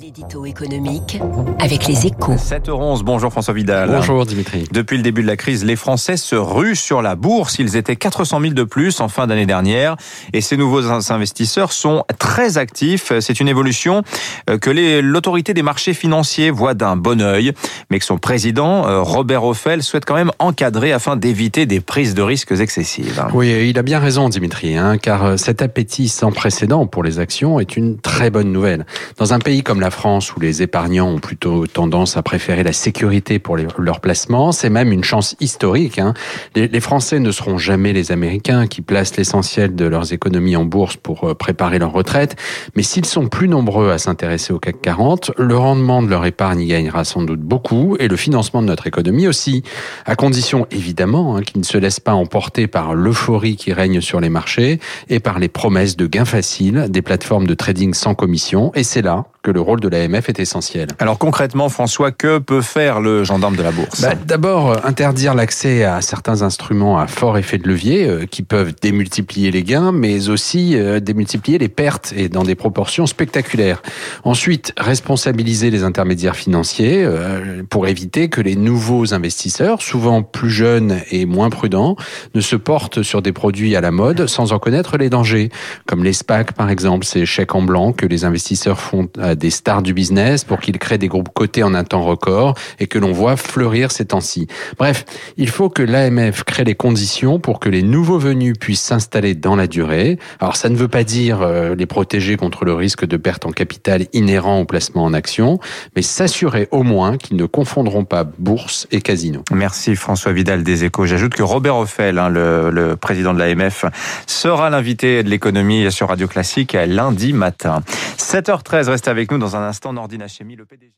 L'édito économique avec les échos. 7h11, bonjour François Vidal. Bonjour Dimitri. Depuis le début de la crise, les Français se ruent sur la bourse. Ils étaient 400 000 de plus en fin d'année dernière. Et ces nouveaux investisseurs sont très actifs. C'est une évolution euh, que l'autorité des marchés financiers voit d'un bon œil, mais que son président, euh, Robert Offel, souhaite quand même encadrer afin d'éviter des prises de risques excessives. Oui, il a bien raison Dimitri, hein, car euh, cet appétit sans précédent pour les actions est une très bonne nouvelle. Dans un pays comme la France, où les épargnants ont plutôt tendance à préférer la sécurité pour les, leur placement, c'est même une chance historique. Hein. Les, les, Français ne seront jamais les Américains qui placent l'essentiel de leurs économies en bourse pour euh, préparer leur retraite, mais s'ils sont plus nombreux à s'intéresser au CAC 40, le rendement de leur épargne y gagnera sans doute beaucoup et le financement de notre économie aussi, à condition évidemment hein, qu'ils ne se laissent pas emporter par l'euphorie qui règne sur les marchés et par les promesses de gains faciles des plateformes de trading sans commission. Et c'est là que le rôle de l'AMF est essentiel. Alors concrètement, François, que peut faire le gendarme de la bourse? Bah, D'abord, euh, interdire l'accès à certains instruments à fort effet de levier euh, qui peuvent démultiplier les gains, mais aussi euh, démultiplier les pertes et dans des proportions spectaculaires. Ensuite, responsabiliser les intermédiaires financiers pour éviter que les nouveaux investisseurs, souvent plus jeunes et moins prudents, ne se portent sur des produits à la mode sans en connaître les dangers, comme les SPAC par exemple, ces chèques en blanc que les investisseurs font des stars du business pour qu'ils créent des groupes cotés en un temps record et que l'on voit fleurir ces temps-ci. Bref, il faut que l'AMF crée les conditions pour que les nouveaux venus puissent s'installer dans la durée. Alors ça ne veut pas dire euh, les protéger contre le risque de perte en capital inhérent au placement en action, mais s'assurer au moins qu'ils ne confondront pas bourse et casino. Merci François Vidal des Échos. J'ajoute que Robert Offel, hein, le, le président de l'AMF, sera l'invité de l'économie sur Radio Classique lundi matin. 7h13, reste avec nous dans un instant. Nordine Hachemi, le PDG.